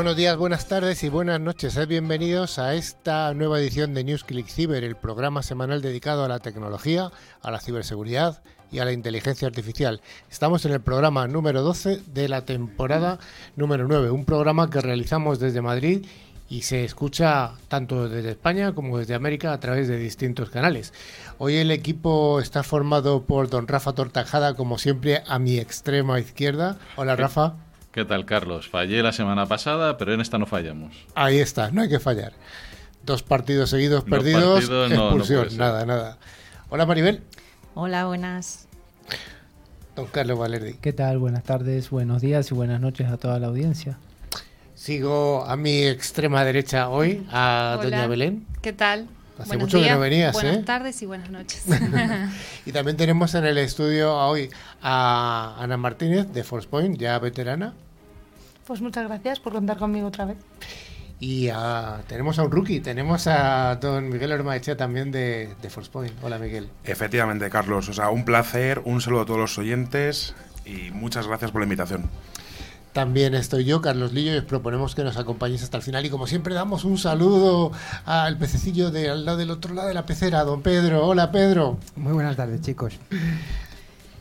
Buenos días, buenas tardes y buenas noches. Sed bienvenidos a esta nueva edición de NewsClick Cyber, el programa semanal dedicado a la tecnología, a la ciberseguridad y a la inteligencia artificial. Estamos en el programa número 12 de la temporada número 9, un programa que realizamos desde Madrid y se escucha tanto desde España como desde América a través de distintos canales. Hoy el equipo está formado por don Rafa Tortajada, como siempre, a mi extrema izquierda. Hola, Rafa. ¿Qué tal, Carlos? Fallé la semana pasada, pero en esta no fallamos. Ahí está, no hay que fallar. Dos partidos seguidos perdidos, expulsión, nada, nada. Hola, Maribel. Hola, buenas. Don Carlos Valerdi. ¿Qué tal? Buenas tardes, buenos días y buenas noches a toda la audiencia. Sigo a mi extrema derecha hoy, a Doña Belén. ¿Qué tal? Hace mucho que no venías, buenas ¿eh? tardes y buenas noches. y también tenemos en el estudio hoy a Ana Martínez de Forcepoint, ya veterana. Pues muchas gracias por contar conmigo otra vez. Y tenemos a un rookie, tenemos a don Miguel Ormaechea también de, de Forcepoint. Hola Miguel. Efectivamente, Carlos. O sea, un placer, un saludo a todos los oyentes y muchas gracias por la invitación. También estoy yo, Carlos Lillo, y os proponemos que nos acompañéis hasta el final. Y como siempre, damos un saludo al pececillo de al lado del otro lado de la pecera, don Pedro. Hola, Pedro. Muy buenas tardes, chicos.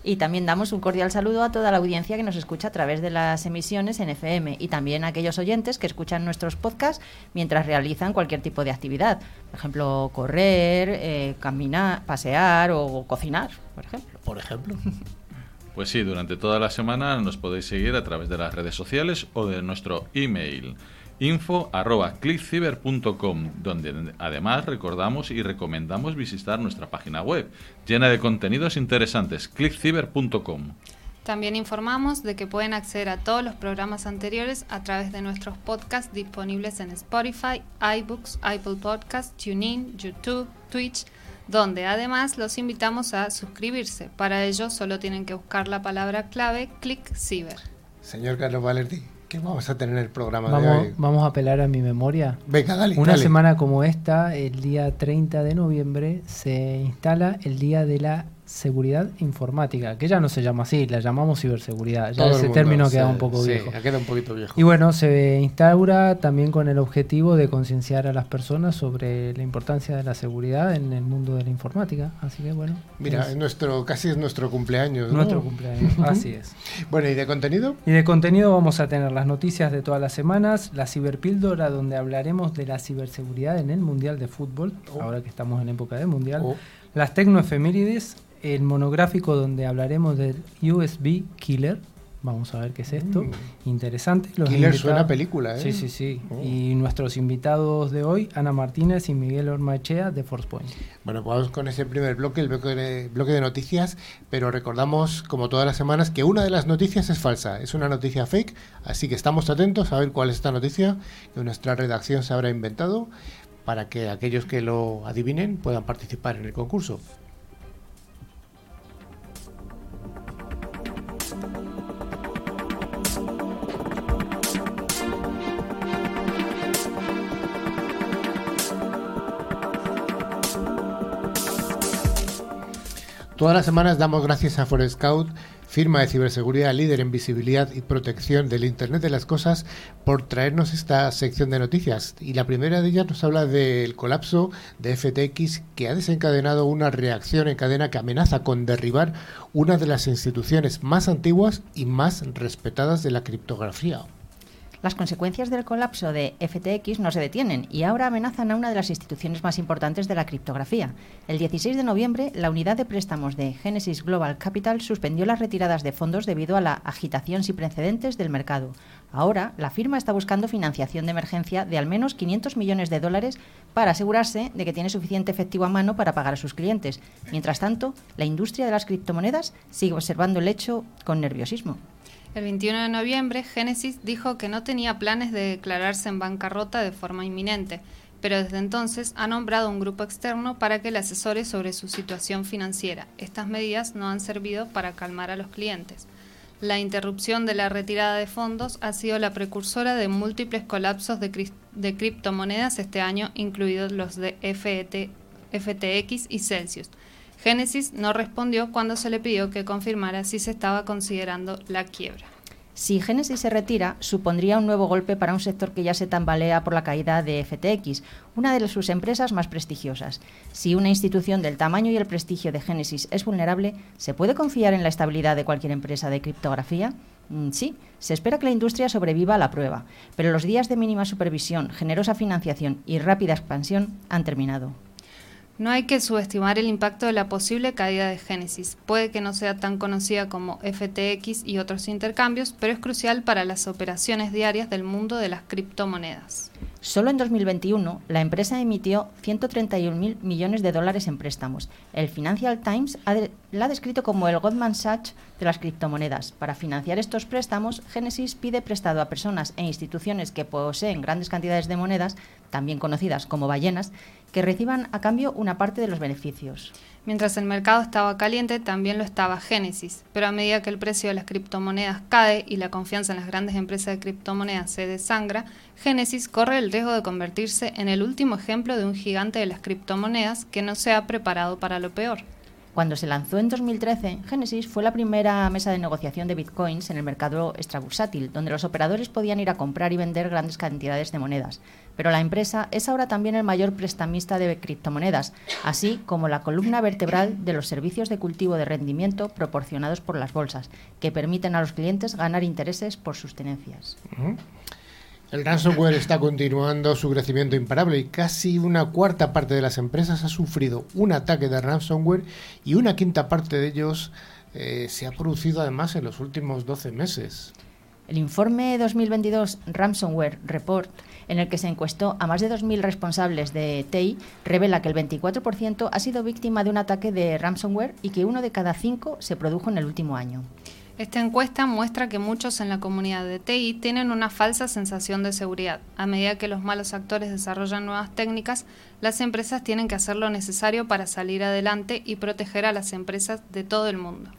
Y también damos un cordial saludo a toda la audiencia que nos escucha a través de las emisiones en FM y también a aquellos oyentes que escuchan nuestros podcasts mientras realizan cualquier tipo de actividad. Por ejemplo, correr, eh, caminar, pasear o cocinar, por ejemplo. Por ejemplo. Pues sí, durante toda la semana nos podéis seguir a través de las redes sociales o de nuestro email info donde además recordamos y recomendamos visitar nuestra página web, llena de contenidos interesantes, clickciber.com. También informamos de que pueden acceder a todos los programas anteriores a través de nuestros podcasts disponibles en Spotify, iBooks, Apple Podcasts, TuneIn, YouTube, Twitch, donde además los invitamos a suscribirse. Para ello solo tienen que buscar la palabra clave Click Ciber. Señor Carlos Valerdi, ¿qué vamos a tener en el programa vamos, de hoy? Vamos a apelar a mi memoria. Venga, dale. Una dale. semana como esta, el día 30 de noviembre, se instala el Día de la seguridad informática, que ya no se llama así, la llamamos ciberseguridad. Ya Todo ese término queda un poco sí, viejo. queda un poquito viejo. Y bueno, se instaura también con el objetivo de concienciar a las personas sobre la importancia de la seguridad en el mundo de la informática. Así que bueno. Mira, es es nuestro, casi es nuestro cumpleaños. ¿no? nuestro cumpleaños. Así es. Bueno, ¿y de contenido? Y de contenido vamos a tener las noticias de todas las semanas, la ciberpíldora donde hablaremos de la ciberseguridad en el Mundial de Fútbol, Oh. ahora que estamos en época de Mundial, Oh. las tecnoefemérides, el monográfico donde hablaremos del USB Killer, vamos a ver qué es esto, Mm. interesante. Los Killer suena a película, ¿eh? Sí, sí, sí. Oh. Y nuestros invitados de hoy, Ana Martínez y Miguel Ormachea de Forcepoint. Bueno, pues vamos con ese primer bloque, el bloque de, bloque de noticias, pero recordamos, como todas las semanas, que una de las noticias es falsa, es una noticia fake, así que estamos atentos a ver cuál es esta noticia que nuestra redacción se habrá inventado para que aquellos que lo adivinen puedan participar en el concurso. Todas las semanas damos gracias a Forescout, firma de ciberseguridad líder en visibilidad y protección del Internet de las Cosas, por traernos esta sección de noticias. Y la primera de ellas nos habla del colapso de FTX que ha desencadenado una reacción en cadena que amenaza con derribar una de las instituciones más antiguas y más respetadas de la criptografía. Las consecuencias del colapso de FTX no se detienen y ahora amenazan a una de las instituciones más importantes de la criptografía. El 16 de noviembre, la unidad de préstamos de Genesis Global Capital suspendió las retiradas de fondos debido a la agitación sin precedentes del mercado. Ahora, la firma está buscando financiación de emergencia de al menos 500 millones de dólares para asegurarse de que tiene suficiente efectivo a mano para pagar a sus clientes. Mientras tanto, la industria de las criptomonedas sigue observando el hecho con nerviosismo. El 21 de noviembre, Genesis dijo que no tenía planes de declararse en bancarrota de forma inminente, pero desde entonces ha nombrado un grupo externo para que le asesore sobre su situación financiera. Estas medidas no han servido para calmar a los clientes. La interrupción de la retirada de fondos ha sido la precursora de múltiples colapsos de, cri- de criptomonedas este año, incluidos los de FTX y Celsius. Genesis no respondió cuando se le pidió que confirmara si se estaba considerando la quiebra. Si Genesis se retira, supondría un nuevo golpe para un sector que ya se tambalea por la caída de FTX, una de sus empresas más prestigiosas. Si una institución del tamaño y el prestigio de Genesis es vulnerable, ¿se puede confiar en la estabilidad de cualquier empresa de criptografía? Mm, sí, se espera que la industria sobreviva a la prueba, pero los días de mínima supervisión, generosa financiación y rápida expansión han terminado. No hay que subestimar el impacto de la posible caída de Genesis. Puede que no sea tan conocida como FTX y otros intercambios, pero es crucial para las operaciones diarias del mundo de las criptomonedas. Solo en 2021, la empresa emitió 131.000 millones de dólares en préstamos. El Financial Times la ha descrito como el Goldman Sachs de las criptomonedas. Para financiar estos préstamos, Genesis pide prestado a personas e instituciones que poseen grandes cantidades de monedas, también conocidas como ballenas, que reciban a cambio una parte de los beneficios. Mientras el mercado estaba caliente, también lo estaba Genesis, pero a medida que el precio de las criptomonedas cae y la confianza en las grandes empresas de criptomonedas se desangra, Genesis corre el riesgo de convertirse en el último ejemplo de un gigante de las criptomonedas que no se ha preparado para lo peor. Cuando se lanzó en 2013, Genesis fue la primera mesa de negociación de bitcoins en el mercado extrabursátil, donde los operadores podían ir a comprar y vender grandes cantidades de monedas. Pero la empresa es ahora también el mayor prestamista de criptomonedas, así como la columna vertebral de los servicios de cultivo de rendimiento proporcionados por las bolsas, que permiten a los clientes ganar intereses por sus tenencias. El ransomware está continuando su crecimiento imparable y casi una cuarta parte de las empresas ha sufrido un ataque de ransomware y una quinta parte de ellos eh, se ha producido además en los últimos 12 meses. El informe 2022 Ransomware Report, en el que se encuestó a más de 2.000 responsables de TI, revela que el 24% ha sido víctima de un ataque de ransomware y que uno de cada cinco se produjo en el último año. Esta encuesta muestra que muchos en la comunidad de TI tienen una falsa sensación de seguridad. A medida que los malos actores desarrollan nuevas técnicas, las empresas tienen que hacer lo necesario para salir adelante y proteger a las empresas de todo el mundo.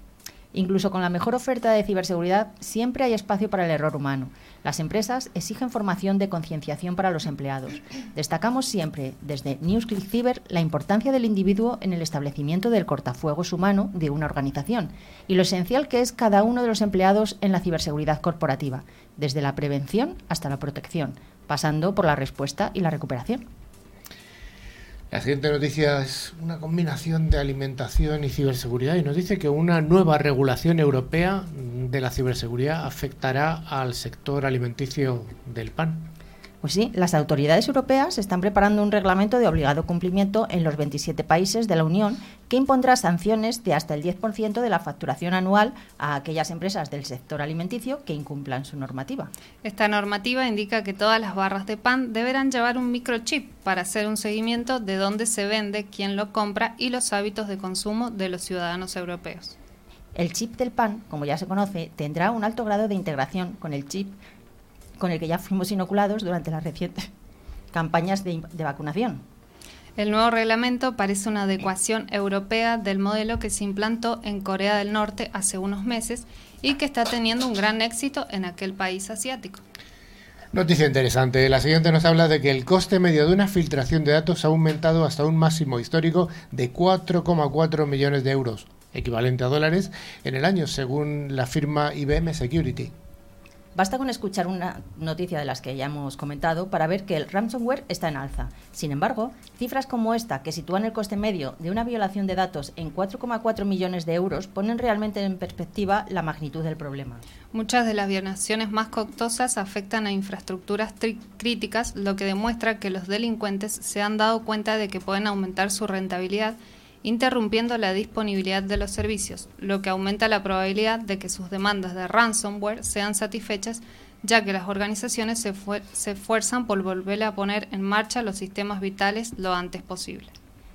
Incluso con la mejor oferta de ciberseguridad, siempre hay espacio para el error humano. Las empresas exigen formación de concienciación para los empleados. Destacamos siempre, desde NewsClick Cyber, la importancia del individuo en el establecimiento del cortafuegos humano de una organización y lo esencial que es cada uno de los empleados en la ciberseguridad corporativa, desde la prevención hasta la protección, pasando por la respuesta y la recuperación. La siguiente noticia es una combinación de alimentación y ciberseguridad y nos dice que una nueva regulación europea de la ciberseguridad afectará al sector alimenticio del pan. Pues sí, las autoridades europeas están preparando un reglamento de obligado cumplimiento en los 27 países de la Unión que impondrá sanciones de hasta el 10% de la facturación anual a aquellas empresas del sector alimenticio que incumplan su normativa. Esta normativa indica que todas las barras de pan deberán llevar un microchip para hacer un seguimiento de dónde se vende, quién lo compra y los hábitos de consumo de los ciudadanos europeos. El chip del pan, como ya se conoce, tendrá un alto grado de integración con el chip con el que ya fuimos inoculados durante las recientes campañas de, vacunación. El nuevo reglamento parece una adecuación europea del modelo que se implantó en Corea del Norte hace unos meses y que está teniendo un gran éxito en aquel país asiático. Noticia interesante. La siguiente nos habla de que el coste medio de una filtración de datos ha aumentado hasta un máximo histórico de 4,4 millones de euros, equivalente a dólares, en el año, según la firma IBM Security. Basta con escuchar una noticia de las que ya hemos comentado para ver que el ransomware está en alza. Sin embargo, cifras como esta, que sitúan el coste medio de una violación de datos en 4,4 millones de euros, ponen realmente en perspectiva la magnitud del problema. Muchas de las violaciones más costosas afectan a infraestructuras críticas, lo que demuestra que los delincuentes se han dado cuenta de que pueden aumentar su rentabilidad interrumpiendo la disponibilidad de los servicios, lo que aumenta la probabilidad de que sus demandas de ransomware sean satisfechas, ya que las organizaciones se, se esfuerzan por volver a poner en marcha los sistemas vitales lo antes posible.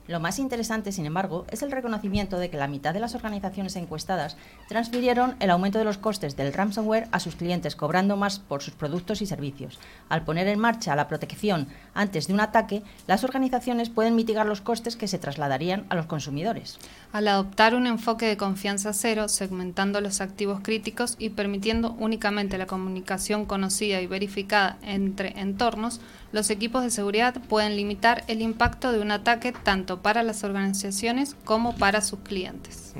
Lo más interesante, sin embargo, es el reconocimiento de que la mitad de las organizaciones encuestadas transfirieron el aumento de los costes del ransomware a sus clientes, cobrando más por sus productos y servicios. Al poner en marcha la protección antes de un ataque, las organizaciones pueden mitigar los costes que se trasladarían a los consumidores. Al adoptar un enfoque de confianza cero, segmentando los activos críticos y permitiendo únicamente la comunicación conocida y verificada entre entornos, los equipos de seguridad pueden limitar el impacto de un ataque tanto para las organizaciones como para sus clientes.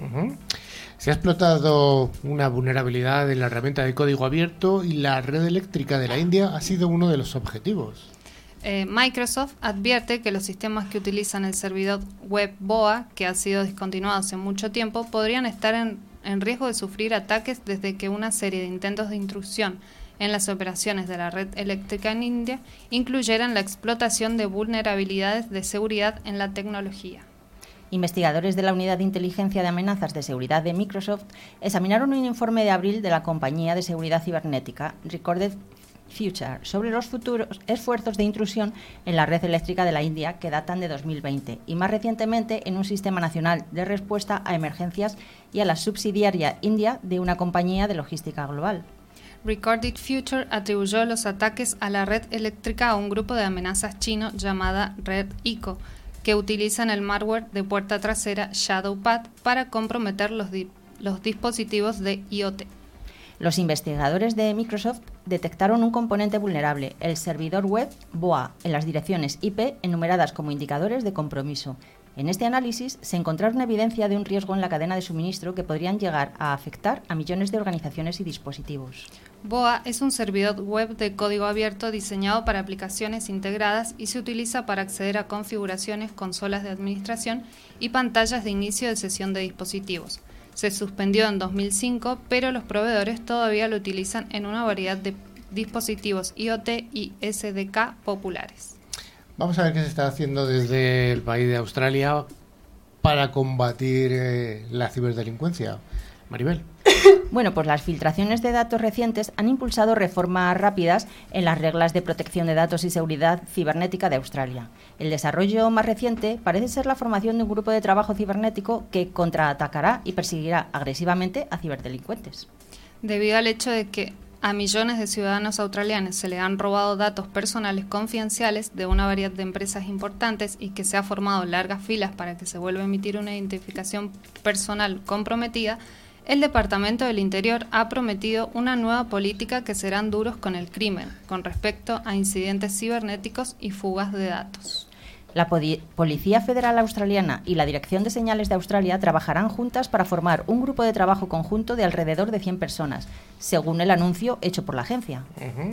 Se ha explotado una vulnerabilidad en la herramienta de código abierto y la red eléctrica de la India ha sido uno de los objetivos. Eh, Microsoft advierte que los sistemas que utilizan el servidor web BOA, que ha sido discontinuado hace mucho tiempo, podrían estar en, en riesgo de sufrir ataques desde que una serie de intentos de intrusión en las operaciones de la red eléctrica en India incluyeran la explotación de vulnerabilidades de seguridad en la tecnología. Investigadores de la Unidad de Inteligencia de Amenazas de Seguridad de Microsoft examinaron un informe de abril de la compañía de seguridad cibernética Recorded Future sobre los futuros esfuerzos de intrusión en la red eléctrica de la India que datan de 2020 y más recientemente en un sistema nacional de respuesta a emergencias y a la subsidiaria india de una compañía de logística global. Recorded Future atribuyó los ataques a la red eléctrica a un grupo de amenazas chino llamada Red ICO, que utilizan el malware de puerta trasera ShadowPad para comprometer los, los dispositivos de IoT. Los investigadores de Microsoft detectaron un componente vulnerable, el servidor web BOA, en las direcciones IP enumeradas como indicadores de compromiso. En este análisis se encontraron evidencia de un riesgo en la cadena de suministro que podrían llegar a afectar a millones de organizaciones y dispositivos. BOA es un servidor web de código abierto diseñado para aplicaciones integradas y se utiliza para acceder a configuraciones, consolas de administración y pantallas de inicio de sesión de dispositivos. Se suspendió en 2005, pero los proveedores todavía lo utilizan en una variedad de dispositivos IoT y SDK populares. Vamos a ver qué se está haciendo desde el país de Australia para combatir eh, la ciberdelincuencia. Maribel. Bueno, pues las filtraciones de datos recientes han impulsado reformas rápidas en las reglas de protección de datos y seguridad cibernética de Australia. El desarrollo más reciente parece ser la formación de un grupo de trabajo cibernético que contraatacará y perseguirá agresivamente a ciberdelincuentes. Debido al hecho de que a millones de ciudadanos australianos se le han robado datos personales confidenciales de una variedad de empresas importantes y que se ha formado largas filas para que se vuelva a emitir una identificación personal comprometida, el Departamento del Interior ha prometido una nueva política que serán duros con el crimen, con respecto a incidentes cibernéticos y fugas de datos. La Policía Federal Australiana y la Dirección de Señales de Australia trabajarán juntas para formar un grupo de trabajo conjunto de alrededor de 100 personas, según el anuncio hecho por la agencia.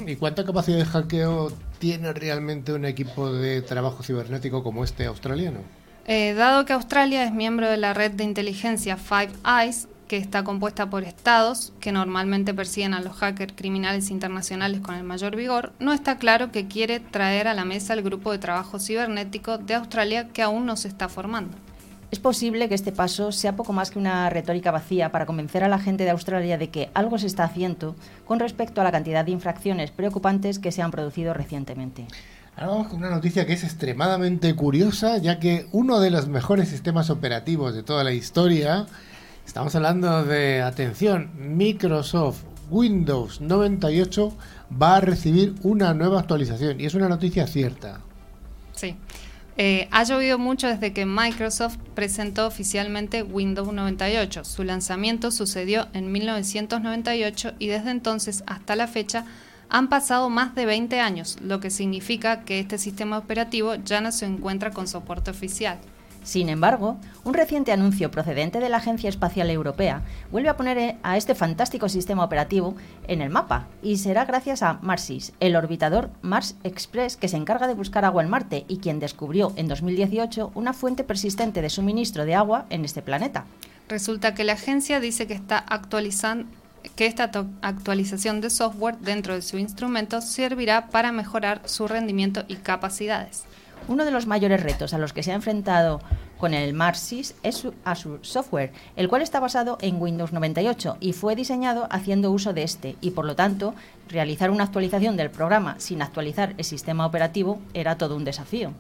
¿Y cuánta capacidad de hackeo tiene realmente un equipo de trabajo cibernético como este australiano? Eh, dado que Australia es miembro de la red de inteligencia Five Eyes, que está compuesta por estados que normalmente persiguen a los hackers criminales internacionales con el mayor vigor, no está claro que quiere traer a la mesa el grupo de trabajo cibernético de Australia que aún no se está formando. Es posible que este paso sea poco más que una retórica vacía para convencer a la gente de Australia de que algo se está haciendo con respecto a la cantidad de infracciones preocupantes que se han producido recientemente. Ahora vamos con una noticia que es extremadamente curiosa, ya que uno de los mejores sistemas operativos de toda la historia Estamos hablando de, atención, Microsoft Windows 98 va a recibir una nueva actualización y es una noticia cierta. Sí. Eh, ha llovido mucho desde que Microsoft presentó oficialmente Windows 98. Su lanzamiento sucedió en 1998 y desde entonces hasta la fecha han pasado más de 20 años, lo que significa que este sistema operativo ya no se encuentra con soporte oficial. Sin embargo, un reciente anuncio procedente de la Agencia Espacial Europea vuelve a poner a este fantástico sistema operativo en el mapa y será gracias a Marsis, el orbitador Mars Express que se encarga de buscar agua en Marte y quien descubrió en 2018 una fuente persistente de suministro de agua en este planeta. Resulta que la agencia dice que está actualizando que esta actualización de software dentro de su instrumento servirá para mejorar su rendimiento y capacidades. Uno de los mayores retos a los que se ha enfrentado con el Marsis es su Azure Software, el cual está basado en Windows 98 y fue diseñado haciendo uso de este y por lo tanto realizar una actualización del programa sin actualizar el sistema operativo era todo un desafío.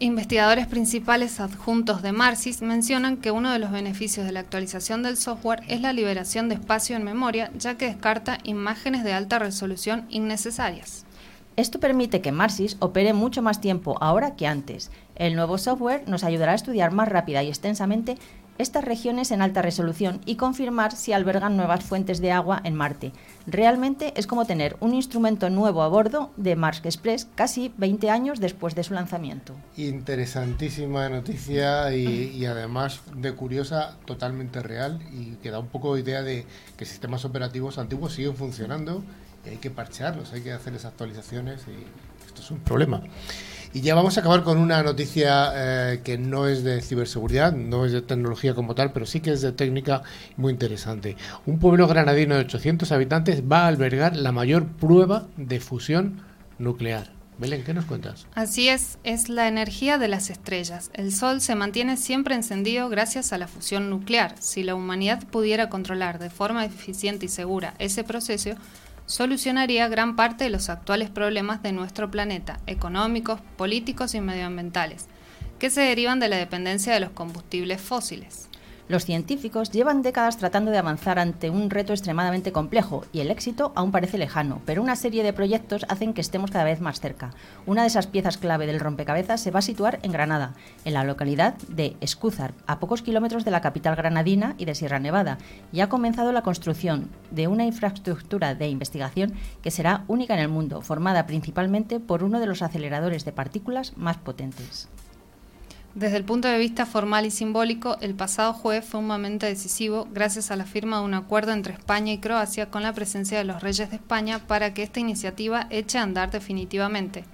Investigadores principales adjuntos de Marsis mencionan que uno de los beneficios de la actualización del software es la liberación de espacio en memoria, ya que descarta imágenes de alta resolución innecesarias. Esto permite que Marsis opere mucho más tiempo ahora que antes. El nuevo software nos ayudará a estudiar más rápida y extensamente estas regiones en alta resolución y confirmar si albergan nuevas fuentes de agua en Marte. Realmente es como tener un instrumento nuevo a bordo de Mars Express casi 20 años después de su lanzamiento. Interesantísima noticia y, además de curiosa, totalmente real y que da un poco idea de que sistemas operativos antiguos siguen funcionando y hay que parchearlos, hay que hacerles actualizaciones y esto es un problema. Y ya vamos a acabar con una noticia eh, que no es de ciberseguridad, no es de tecnología como tal, pero sí que es de técnica muy interesante. Un pueblo granadino de 800 habitantes va a albergar la mayor prueba de fusión nuclear. Belén, ¿qué nos cuentas? Así es, es la energía de las estrellas. El Sol se mantiene siempre encendido gracias a la fusión nuclear. Si la humanidad pudiera controlar de forma eficiente y segura ese proceso, solucionaría gran parte de los actuales problemas de nuestro planeta, económicos, políticos y medioambientales, que se derivan de la dependencia de los combustibles fósiles. Los científicos llevan décadas tratando de avanzar ante un reto extremadamente complejo y el éxito aún parece lejano, pero una serie de proyectos hacen que estemos cada vez más cerca. Una de esas piezas clave del rompecabezas se va a situar en Granada, en la localidad de Escúzar, a pocos kilómetros de la capital granadina y de Sierra Nevada, y ha comenzado la construcción de una infraestructura de investigación que será única en el mundo, formada principalmente por uno de los aceleradores de partículas más potentes. Desde el punto de vista formal y simbólico, el pasado jueves fue un momento decisivo gracias a la firma de un acuerdo entre España y Croacia con la presencia de los reyes de España para que esta iniciativa eche a andar definitivamente.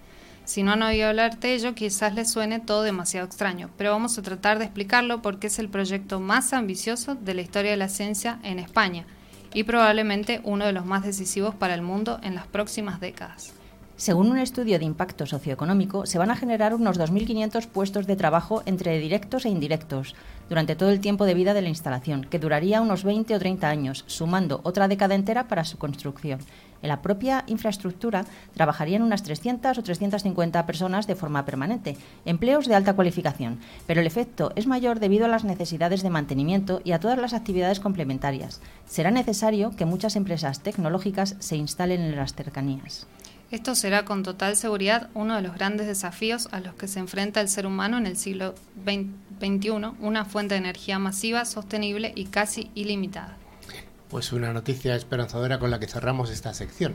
Si no han oído hablar de ello, quizás les suene todo demasiado extraño, pero vamos a tratar de explicarlo porque es el proyecto más ambicioso de la historia de la ciencia en España y probablemente uno de los más decisivos para el mundo en las próximas décadas. Según un estudio de impacto socioeconómico, se van a generar unos 2.500 puestos de trabajo entre directos e indirectos durante todo el tiempo de vida de la instalación, que duraría unos 20 o 30 años, sumando otra década entera para su construcción. En la propia infraestructura trabajarían unas 300 o 350 personas de forma permanente, empleos de alta cualificación, pero el efecto es mayor debido a las necesidades de mantenimiento y a todas las actividades complementarias. Será necesario que muchas empresas tecnológicas se instalen en las cercanías. Esto será con total seguridad uno de los grandes desafíos a los que se enfrenta el ser humano en el siglo XXI, una fuente de energía masiva, sostenible y casi ilimitada. Pues una noticia esperanzadora con la que cerramos esta sección.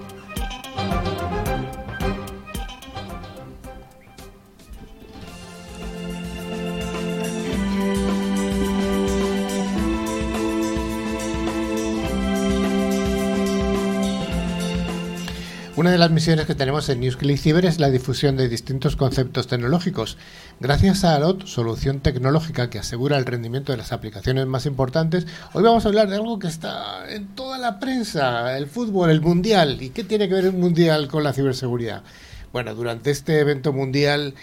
Una de las misiones que tenemos en NewsClick Cyber es la difusión de distintos conceptos tecnológicos. Gracias a ALOT, solución tecnológica que asegura el rendimiento de las aplicaciones más importantes, hoy vamos a hablar de algo que está en toda la prensa, el fútbol, el mundial. ¿Y qué tiene que ver el mundial con la ciberseguridad? Bueno, durante este evento mundial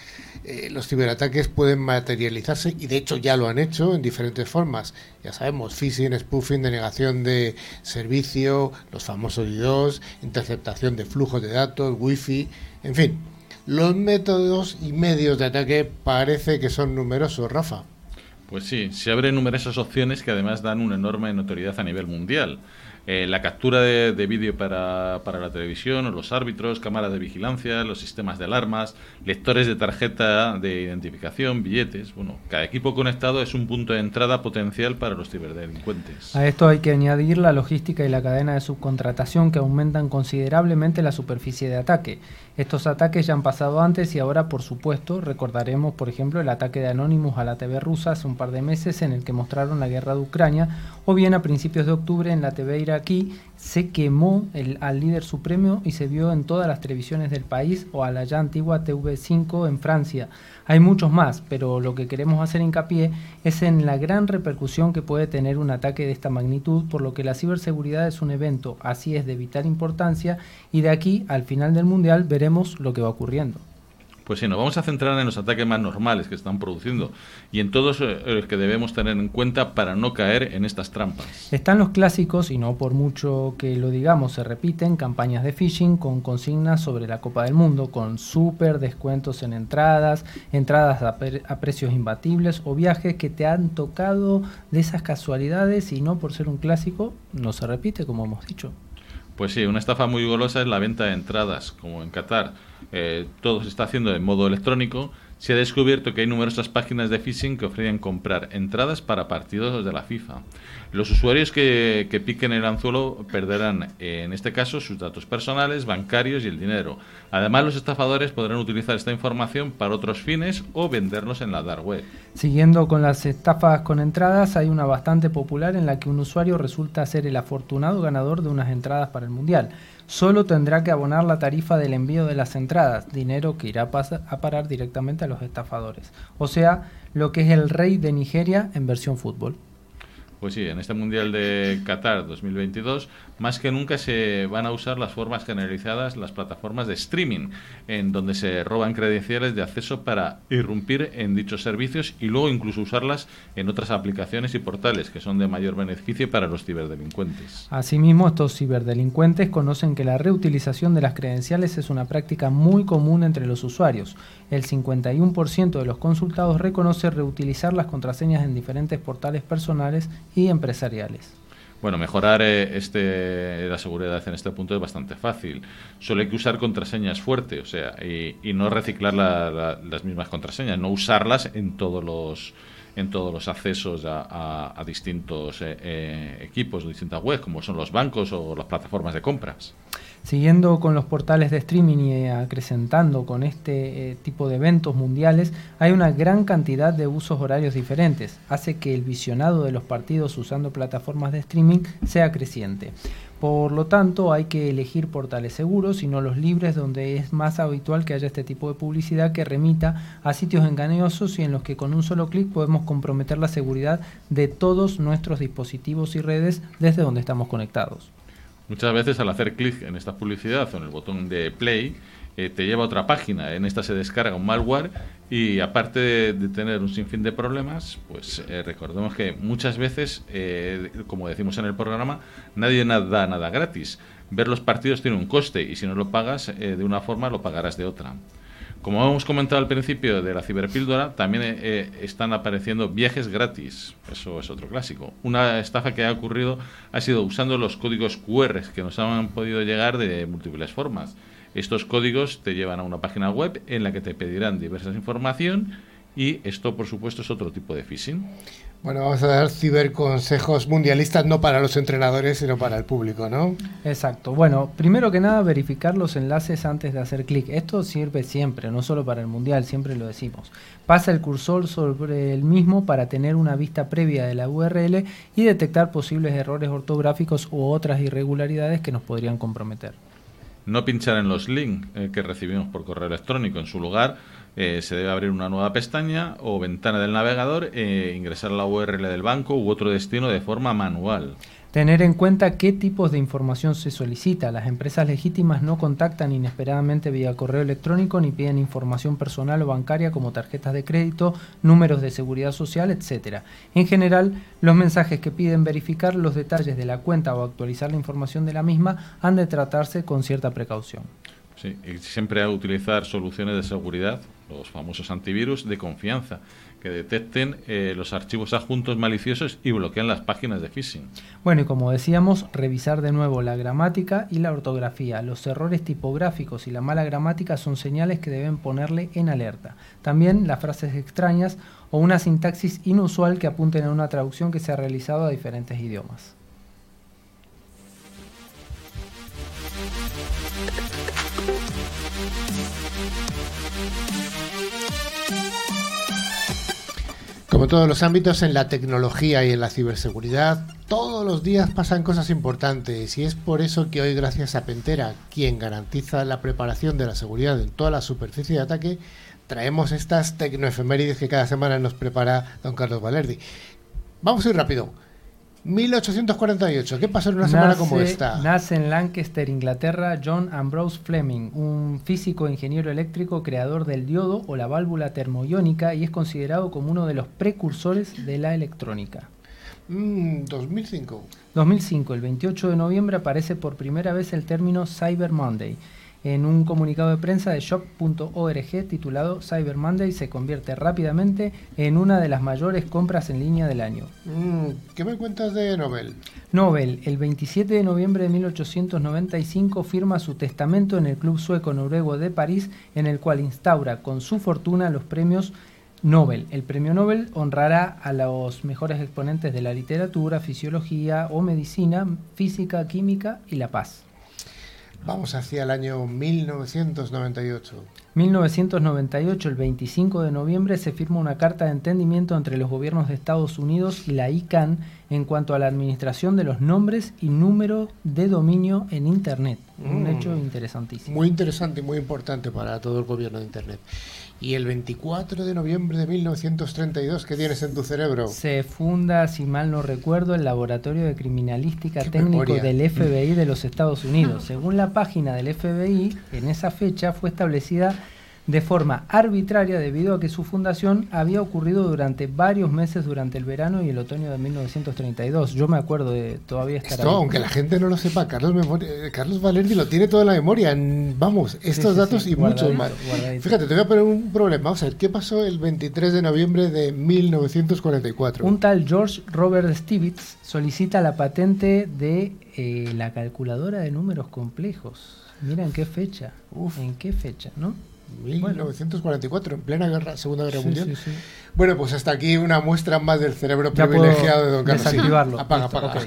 eh, los ciberataques pueden materializarse y de hecho ya lo han hecho en diferentes formas. Ya sabemos, phishing, spoofing, denegación de servicio, los famosos IDOS, interceptación de flujos de datos, wifi, en fin. Los métodos y medios de ataque parece que son numerosos, Rafa. Pues sí, se abren numerosas opciones que además dan una enorme notoriedad a nivel mundial. Eh, la captura de, vídeo para, para, la televisión, los árbitros, cámaras de vigilancia, los sistemas de alarmas, lectores de tarjeta de identificación, billetes. Bueno, cada equipo conectado es un punto de entrada potencial para los ciberdelincuentes. A esto hay que añadir la logística y la cadena de subcontratación que aumentan considerablemente la superficie de ataque. Estos ataques ya han pasado antes y ahora, por supuesto, recordaremos, por ejemplo, el ataque de Anonymous a la TV rusa hace un par de meses en el que mostraron la guerra de Ucrania, o bien a principios de octubre en la TV iraquí se quemó el, al líder supremo y se vio en todas las televisiones del país o a la ya antigua TV5 en Francia. Hay muchos más, pero lo que queremos hacer hincapié es en la gran repercusión que puede tener un ataque de esta magnitud, por lo que la ciberseguridad es un evento, así es de vital importancia, y de aquí al final del Mundial veremos lo que va ocurriendo. Pues sí, nos vamos a centrar en los ataques más normales que están produciendo y en todos eh, los que debemos tener en cuenta para no caer en estas trampas. Están los clásicos, y no por mucho que lo digamos, se repiten, campañas de phishing con consignas sobre la Copa del Mundo, con súper descuentos en entradas, entradas a, a precios imbatibles o viajes que te han tocado de esas casualidades y no por ser un clásico, no se repite, como hemos dicho. Pues sí, una estafa muy golosa es la venta de entradas, como en Qatar. Eh, todo se está haciendo en modo electrónico se ha descubierto que hay numerosas páginas de phishing que ofrecen comprar entradas para partidos de la FIFA. Los usuarios que, piquen el anzuelo perderán, en este caso, sus datos personales, bancarios y el dinero. Además, los estafadores podrán utilizar esta información para otros fines o venderlos en la dark web. Siguiendo con las estafas con entradas, hay una bastante popular en la que un usuario resulta ser el afortunado ganador de unas entradas para el Mundial solo tendrá que abonar la tarifa del envío de las entradas, dinero que irá a parar directamente a los estafadores. O sea, lo que es el rey de Nigeria en versión fútbol. Pues sí, en este Mundial de Qatar 2022, más que nunca se van a usar las formas generalizadas, las plataformas de streaming, en donde se roban credenciales de acceso para irrumpir en dichos servicios y luego incluso usarlas en otras aplicaciones y portales que son de mayor beneficio para los ciberdelincuentes. Asimismo, estos ciberdelincuentes conocen que la reutilización de las credenciales es una práctica muy común entre los usuarios. El 51% de los consultados reconoce reutilizar las contraseñas en diferentes portales personales y empresariales. Bueno, mejorar eh, este, la seguridad en este punto es bastante fácil. Solo hay que usar contraseñas fuertes, o sea, y, no reciclar las mismas contraseñas, no usarlas en todos los en todos los accesos a, distintos eh, eh, equipos, distintas webs, como son los bancos o las plataformas de compras. Siguiendo con los portales de streaming y acrecentando con este eh, tipo de eventos mundiales, hay una gran cantidad de usos horarios diferentes. Hace que el visionado de los partidos usando plataformas de streaming sea creciente. Por lo tanto, hay que elegir portales seguros y no los libres donde es más habitual que haya este tipo de publicidad que remita a sitios engañosos y en los que con un solo clic podemos comprometer la seguridad de todos nuestros dispositivos y redes desde donde estamos conectados. Muchas veces al hacer clic en esta publicidad o en el botón de play, eh, te lleva a otra página. En esta se descarga un malware y aparte de, tener un sinfín de problemas, pues eh, recordemos que muchas veces, eh, como decimos en el programa, nadie da nada gratis. Ver los partidos tiene un coste y si no lo pagas de una forma, lo pagarás de otra. Como hemos comentado al principio de la ciberpíldora, también eh, eh, están apareciendo viajes gratis. Eso es otro clásico. Una estafa que ha ocurrido ha sido usando los códigos QR que nos han podido llegar de múltiples formas. Estos códigos te llevan a una página web en la que te pedirán diversas información y esto, por supuesto, es otro tipo de phishing. Bueno, vamos a dar ciberconsejos mundialistas no para los entrenadores, sino para el público, ¿no? Exacto. Bueno, primero que nada, verificar los enlaces antes de hacer clic. Esto sirve siempre, no solo para el mundial, siempre lo decimos. Pasa el cursor sobre el mismo para tener una vista previa de la URL y detectar posibles errores ortográficos u otras irregularidades que nos podrían comprometer. No pinchar en los links eh, que recibimos por correo electrónico. En su lugar, eh, se debe abrir una nueva pestaña o ventana del navegador e ingresar la URL del banco u otro destino de forma manual. Tener en cuenta qué tipos de información se solicita. Las empresas legítimas no contactan inesperadamente vía correo electrónico ni piden información personal o bancaria como tarjetas de crédito, números de seguridad social, etc. En general, los mensajes que piden verificar los detalles de la cuenta o actualizar la información de la misma han de tratarse con cierta precaución. Sí, y siempre a utilizar soluciones de seguridad, los famosos antivirus de confianza, que detecten eh, los archivos adjuntos maliciosos y bloquean las páginas de phishing. Bueno, y como decíamos, revisar de nuevo la gramática y la ortografía. Los errores tipográficos y la mala gramática son señales que deben ponerle en alerta. También las frases extrañas o una sintaxis inusual que apunten a una traducción que se ha realizado a diferentes idiomas. Como todos los ámbitos en la tecnología y en la ciberseguridad, todos los días pasan cosas importantes y es por eso que hoy gracias a Pentera, quien garantiza la preparación de la seguridad en toda la superficie de ataque, traemos estas tecnoefemérides que cada semana nos prepara don Carlos Valerdi. Vamos a ir rápido. 1848. ¿Qué pasó en una semana como esta? Nace en Lancaster, Inglaterra, John Ambrose Fleming, un físico ingeniero eléctrico creador del diodo o la válvula termoiónica y es considerado como uno de los precursores de la electrónica. 2005. Mm, 2005, el 28 de noviembre aparece por primera vez el término Cyber Monday en un comunicado de prensa de shop.org titulado Cyber Monday se convierte rápidamente en una de las mayores compras en línea del año. Mm, ¿Qué me cuentas de Nobel? Nobel, el 27 de noviembre de 1895, firma su testamento en el Club Sueco Noruego de París, en el cual instaura con su fortuna los premios Nobel. El premio Nobel honrará a los mejores exponentes de la literatura, fisiología o medicina, física, química y la paz. Vamos hacia el año 1998. 1998, el 25 de noviembre, se firma una carta de entendimiento entre los gobiernos de Estados Unidos y la ICANN en cuanto a la administración de los nombres y número de dominio en Internet. Un mm. hecho interesantísimo. Muy interesante y muy importante para todo el gobierno de Internet. Y el 24 de noviembre de 1932, ¿qué tienes en tu cerebro? Se funda, si mal no recuerdo, el Laboratorio de Criminalística Técnico del FBI de los Estados Unidos. Según la página del FBI, en esa fecha fue establecida de forma arbitraria debido a que su fundación había ocurrido durante varios meses durante el verano y el otoño de 1932. Yo me acuerdo de todavía estar Esto, aunque la gente no lo sepa, Carlos, eh, Carlos Valerdi lo tiene toda la memoria. Vamos, estos datos y muchos más. Fíjate, te voy a poner un problema. Vamos a ver, ¿qué pasó el 23 de noviembre de 1944? Un tal George Robert Stevitz solicita la patente de eh, la calculadora de números complejos. Mira en qué fecha. Uf. ¿En qué fecha, no? 1944, en plena guerra, Segunda Guerra Mundial. Bueno, pues hasta aquí una muestra más del cerebro privilegiado de Don Carlos. Desactivarlo. apaga, apaga.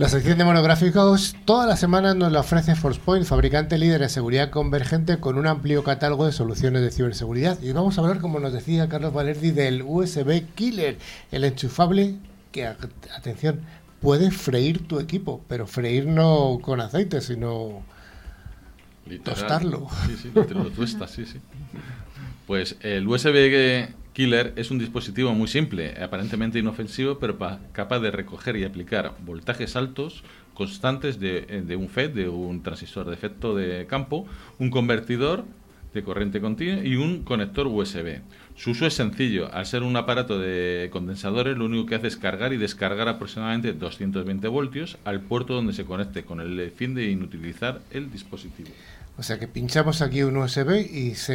La sección de monográficos toda la semana nos la ofrece ForcePoint, fabricante líder en seguridad convergente con un amplio catálogo de soluciones de ciberseguridad. Y vamos a hablar, como nos decía Carlos Valerdi, del USB Killer, el enchufable que, atención, puede freír tu equipo, pero freír no con aceite, sino tostarlo. Sí, sí, lo tuestas, sí, sí. Pues el USB Killer es un dispositivo muy simple, aparentemente inofensivo, pero capaz de recoger y aplicar voltajes altos constantes de, de, un FET, de un transistor de efecto de campo, un convertidor de corriente continua y un conector USB. Su uso es sencillo. Al ser un aparato de condensadores, lo único que hace es cargar y descargar aproximadamente 220 voltios al puerto donde se conecte, con el fin de inutilizar el dispositivo. O sea que pinchamos aquí un USB y se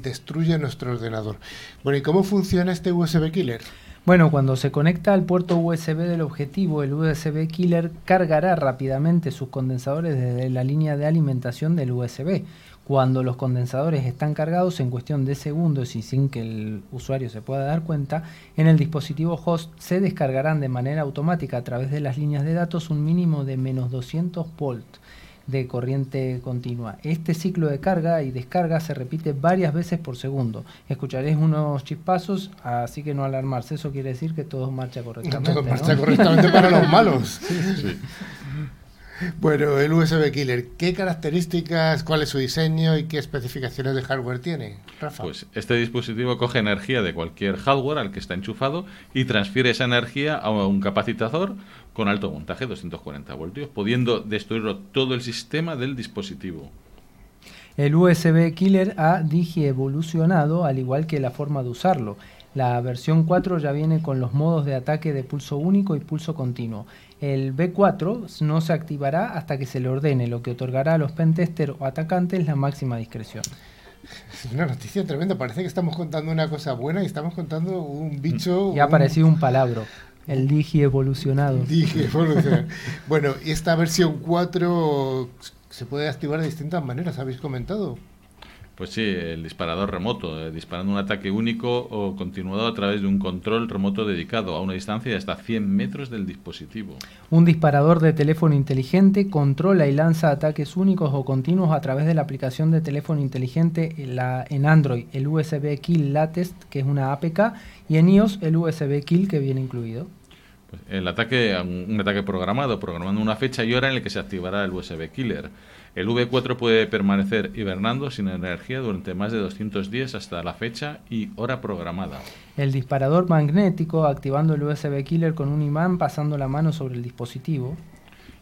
destruye nuestro ordenador. Bueno, ¿y cómo funciona este USB killer? Bueno, cuando se conecta al puerto USB del objetivo, el USB killer cargará rápidamente sus condensadores desde la línea de alimentación del USB. Cuando los condensadores están cargados en cuestión de segundos y sin que el usuario se pueda dar cuenta, en el dispositivo host se descargarán de manera automática a través de las líneas de datos un mínimo de menos 200 volts de corriente continua. Este ciclo de carga y descarga se repite varias veces por segundo. Escucharéis unos chispazos, así que no alarmarse. Eso quiere decir que todo marcha correctamente. Todo marcha correctamente para los malos. Bueno, el USB Killer, ¿qué características, cuál es su diseño y qué especificaciones de hardware tiene? Rafa. Pues este dispositivo coge energía de cualquier hardware al que está enchufado y transfiere esa energía a un capacitador con alto voltaje, 240 voltios, pudiendo destruirlo todo el sistema del dispositivo. El USB Killer ha digievolucionado, al igual que la forma de usarlo. La versión 4 ya viene con los modos de ataque de pulso único y pulso continuo. El B4 no se activará hasta que se le ordene, lo que otorgará a los pentester o atacantes la máxima discreción. Es una noticia tremenda, parece que estamos contando una cosa buena y estamos contando un bicho... Y ha aparecido un palabro. El Digi evolucionado. Digi evolucionado. bueno, y esta versión 4 se puede activar de distintas maneras, habéis comentado. Pues sí, el disparador remoto, eh, disparando un ataque único o continuado a través de un control remoto dedicado a una distancia de hasta 100 metros del dispositivo. Un disparador de teléfono inteligente controla y lanza ataques únicos o continuos a través de la aplicación de teléfono inteligente la, en Android, el USB Kill Latest, que es una APK, y en iOS el USB Kill que viene incluido. Pues el ataque, un ataque programado, programando una fecha y hora en la que se activará el USB killer. El V4 puede permanecer hibernando sin energía durante más de 200 días hasta la fecha y hora programada. El disparador magnético activando el USB killer con un imán pasando la mano sobre el dispositivo.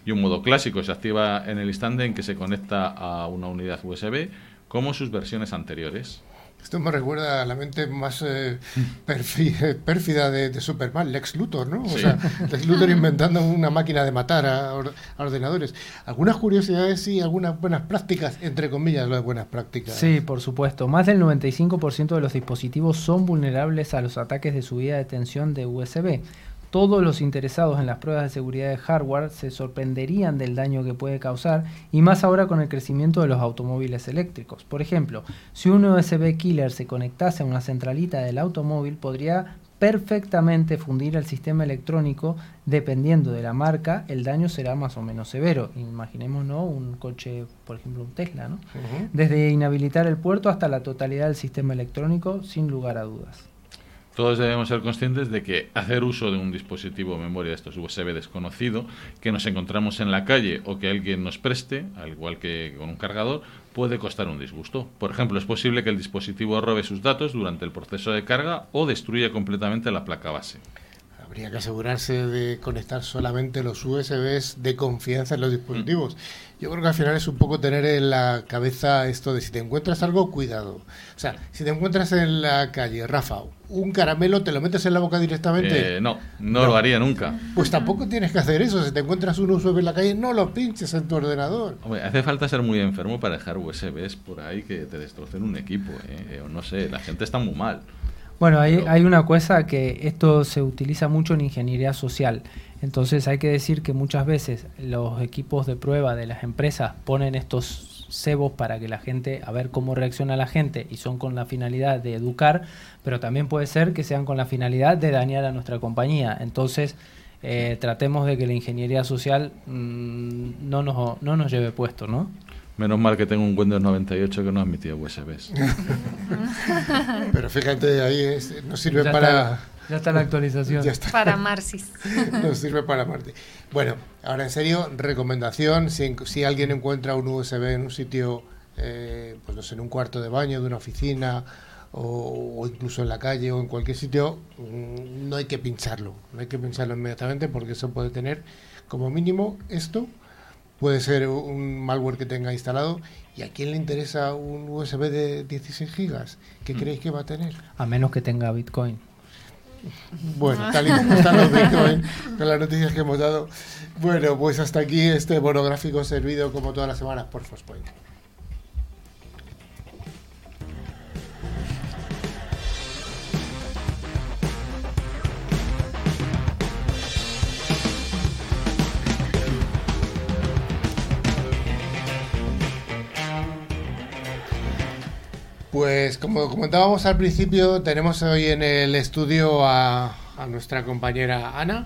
Y un modo clásico se activa en el instante en que se conecta a una unidad USB como sus versiones anteriores. Esto me recuerda a la mente más eh, pérfida de, Superman, Lex Luthor, ¿no? O sea, Lex Luthor inventando una máquina de matar a, ordenadores. Algunas curiosidades y algunas buenas prácticas, entre comillas, de buenas prácticas. Sí, por supuesto. Más del 95% de los dispositivos son vulnerables a los ataques de subida de tensión de USB. Todos los interesados en las pruebas de seguridad de hardware se sorprenderían del daño que puede causar y más ahora con el crecimiento de los automóviles eléctricos. Por ejemplo, si un USB killer se conectase a una centralita del automóvil podría perfectamente fundir el sistema electrónico, dependiendo de la marca, el daño será más o menos severo. Imaginemos ¿no? un coche, por ejemplo, un Tesla, ¿no? Desde inhabilitar el puerto hasta la totalidad del sistema electrónico, sin lugar a dudas. Todos debemos ser conscientes de que hacer uso de un dispositivo de memoria de estos USB desconocido que nos encontramos en la calle o que alguien nos preste, al igual que con un cargador, puede costar un disgusto. Por ejemplo, es posible que el dispositivo robe sus datos durante el proceso de carga o destruya completamente la placa base. Habría que asegurarse de conectar solamente los USBs de confianza en los dispositivos. Mm. Yo creo que al final es un poco tener en la cabeza esto de si te encuentras algo, cuidado. O sea, si te encuentras en la calle, Rafa, un caramelo, ¿te lo metes en la boca directamente? Eh, no, no, lo haría nunca. Pues tampoco tienes que hacer eso. Si te encuentras un USB en la calle, no lo pinches en tu ordenador. Hombre, hace falta ser muy enfermo para dejar USBs por ahí que te destrocen un equipo. ¿eh? O no sé, la gente está muy mal. Bueno, hay, hay una cosa que esto se utiliza mucho en ingeniería social. Entonces hay que decir que muchas veces los equipos de prueba de las empresas ponen estos cebos para que la gente, a ver cómo reacciona la gente y son con la finalidad de educar, pero también puede ser que sean con la finalidad de dañar a nuestra compañía. Entonces eh, tratemos de que la ingeniería social mm, no, nos, no nos lleve puesto, ¿no? Menos mal que tengo un Windows 98 que no admitía USBs. Pero fíjate, ahí no sirve para... ya está la actualización. Para Marsis. no sirve para Marte. Bueno, ahora en serio, recomendación, si, alguien encuentra un USB en un sitio, eh, pues no sé, en un cuarto de baño de una oficina o, o, incluso en la calle o en cualquier sitio, mm, no hay que pincharlo. No hay que pincharlo inmediatamente porque eso puede tener como mínimo esto puede ser un malware que tenga instalado. ¿Y a quién le interesa un USB de 16 gigas? ¿Qué mm. creéis que va a tener? A menos que tenga Bitcoin. Bueno, tal y como están los Bitcoin, con las noticias que hemos dado. Bueno, pues hasta aquí este monográfico servido como todas las semanas por Fospoint. Pues como comentábamos al principio, tenemos hoy en el estudio a, nuestra compañera Ana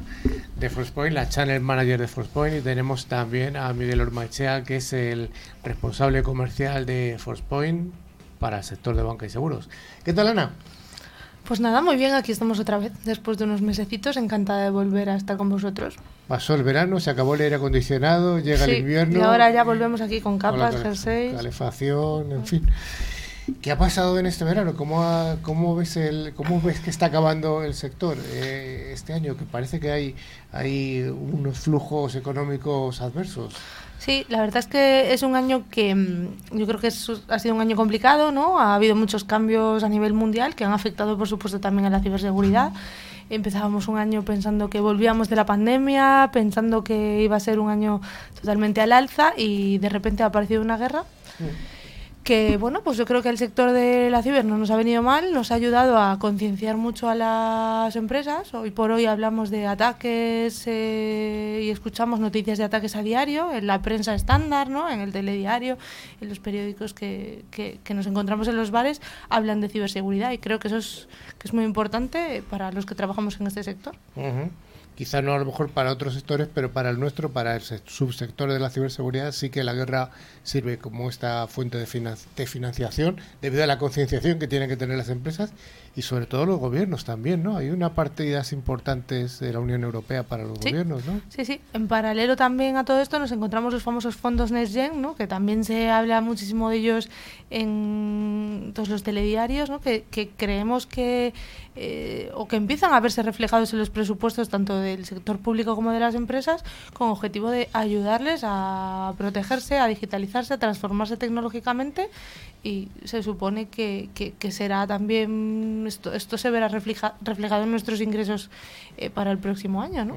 de Forcepoint, la channel manager de Forcepoint, y tenemos también a Miguel Ormachea, que es el responsable comercial de Forcepoint para el sector de banca y seguros. ¿Qué tal, Ana? Pues nada, muy bien, aquí estamos otra vez, después de unos mesecitos, encantada de volver a estar con vosotros. Pasó el verano, se acabó el aire acondicionado, llega el invierno. Y ahora ya volvemos aquí con capas, jerseys. Calefacción, en fin. ¿Qué ha pasado en este verano? ¿Cómo, cómo, ves, el, cómo ves que está acabando el sector eh, este año? Que parece que hay, hay unos flujos económicos adversos. Sí, la verdad es que es un año que mm, yo creo que ha sido un año complicado, ¿no? Ha habido muchos cambios a nivel mundial que han afectado, por supuesto, también a la ciberseguridad. Empezábamos un año pensando que volvíamos de la pandemia, pensando que iba a ser un año totalmente al alza y de repente ha aparecido una guerra. Mm que bueno, pues yo creo que el sector de la ciber no nos ha venido mal, nos ha ayudado a concienciar mucho a las empresas. Hoy por hoy hablamos de ataques eh, y escuchamos noticias de ataques a diario, en la prensa estándar, ¿no? en el telediario, en los periódicos que, que, nos encontramos en los bares, hablan de ciberseguridad y creo que eso es, que es muy importante para los que trabajamos en este sector quizá no a lo mejor para otros sectores, pero para el nuestro, para el subsector de la ciberseguridad, sí que la guerra sirve como esta fuente de, financiación debido a la concienciación que tienen que tener las empresas y sobre todo los gobiernos también, ¿no? Hay una partidas importantes de la Unión Europea para los gobiernos, ¿no? Sí, sí. En paralelo también a todo esto nos encontramos los famosos fondos NextGen, ¿no? Que también se habla muchísimo de ellos en todos los telediarios, ¿no? Que, creemos que eh, o que empiezan a verse reflejados en los presupuestos tanto del sector público como de las empresas con objetivo de ayudarles a protegerse, a digitalizarse, a transformarse tecnológicamente y se supone que, que, será también esto, se verá reflejado en nuestros ingresos eh, para el próximo año ¿no?